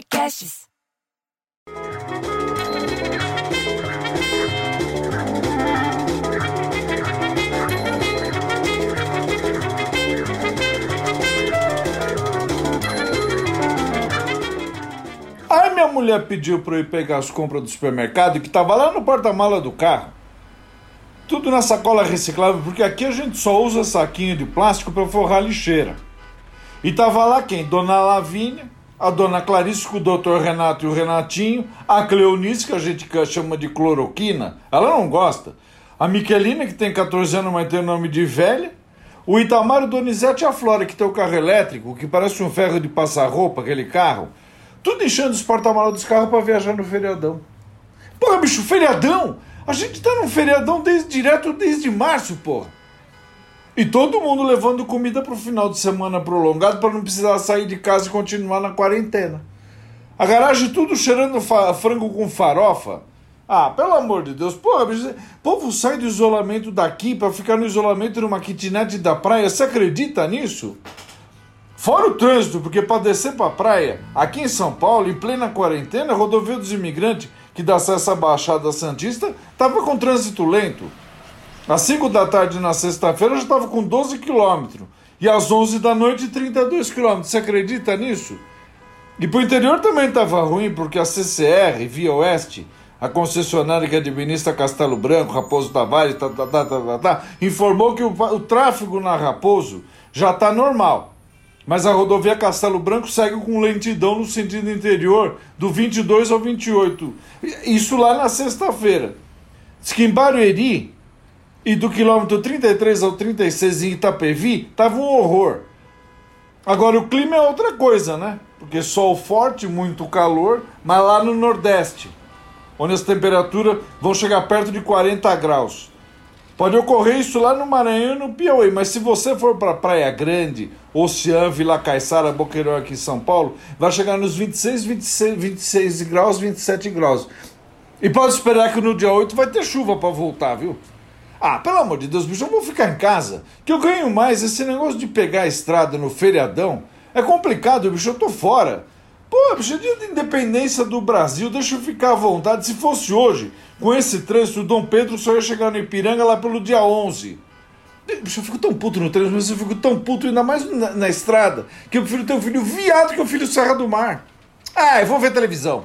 Podcasts. Aí minha mulher pediu pra eu ir pegar as compras do supermercado que tava lá no porta-mala do carro. Tudo na sacola reciclável, porque aqui a gente só usa saquinho de plástico para forrar lixeira. E tava lá quem? Dona Lavínia, a Dona Clarice com o Dr. Renato e o Renatinho, a Cleonice, que a gente chama de cloroquina, ela não gosta. A Miquelina, que tem 14 anos, mas tem nome de velha. O Itamar, o Donizete e a Flora, que tem o carro elétrico, que parece um ferro de passar roupa, aquele carro. Tudo enchendo os porta-malas dos carros para viajar no feriadão. Porra, bicho, feriadão? A gente tá num feriadão desde, direto desde março, porra. E todo mundo levando comida pro final de semana prolongado para não precisar sair de casa e continuar na quarentena. A garagem tudo cheirando frango com farofa. Ah, pelo amor de Deus, o povo sai do isolamento daqui para ficar no isolamento numa kitnet da praia. Você acredita nisso? Fora o trânsito, porque para descer para a praia, aqui em São Paulo, em plena quarentena, a rodovia dos imigrantes, que dá acesso à Baixada Santista, estava com trânsito lento. Às 5 da tarde na sexta-feira já estava com 12 quilômetros. E às 11 da noite, 32 quilômetros. Você acredita nisso? E para o interior também estava ruim, porque a CCR, Via Oeste, a concessionária que administra Castelo Branco, Raposo Tavares, tá, tá, tá, tá, tá, tá, informou que o, o tráfego na Raposo já está normal. Mas a rodovia Castelo Branco segue com lentidão no sentido interior do 22 ao 28. Isso lá na sexta-feira. Diz que em Barueri e do quilômetro 33 ao 36 em Itapevi tava um horror. Agora o clima é outra coisa, né? Porque sol forte, muito calor, mas lá no Nordeste, onde as temperaturas vão chegar perto de 40 graus. Pode ocorrer isso lá no Maranhão e no Piauí, mas se você for para Praia Grande, Oceano, Vila Caiçara, Boqueirão aqui em São Paulo, vai chegar nos 26, 26, 26 graus, 27 graus. E pode esperar que no dia 8 vai ter chuva para voltar, viu? Ah, pelo amor de Deus, bicho, eu vou ficar em casa. Que eu ganho mais esse negócio de pegar a estrada no feriadão. É complicado, bicho, eu tô fora. Pô, bicho, dia de independência do Brasil, deixa eu ficar à vontade. Se fosse hoje, com esse trânsito, Dom Pedro só ia chegar no Ipiranga lá pelo dia 11. Bicho, eu fico tão puto no trânsito, mas eu fico tão puto ainda mais na, na estrada, que eu prefiro ter um filho viado que um filho Serra do Mar. Ah, eu vou ver televisão.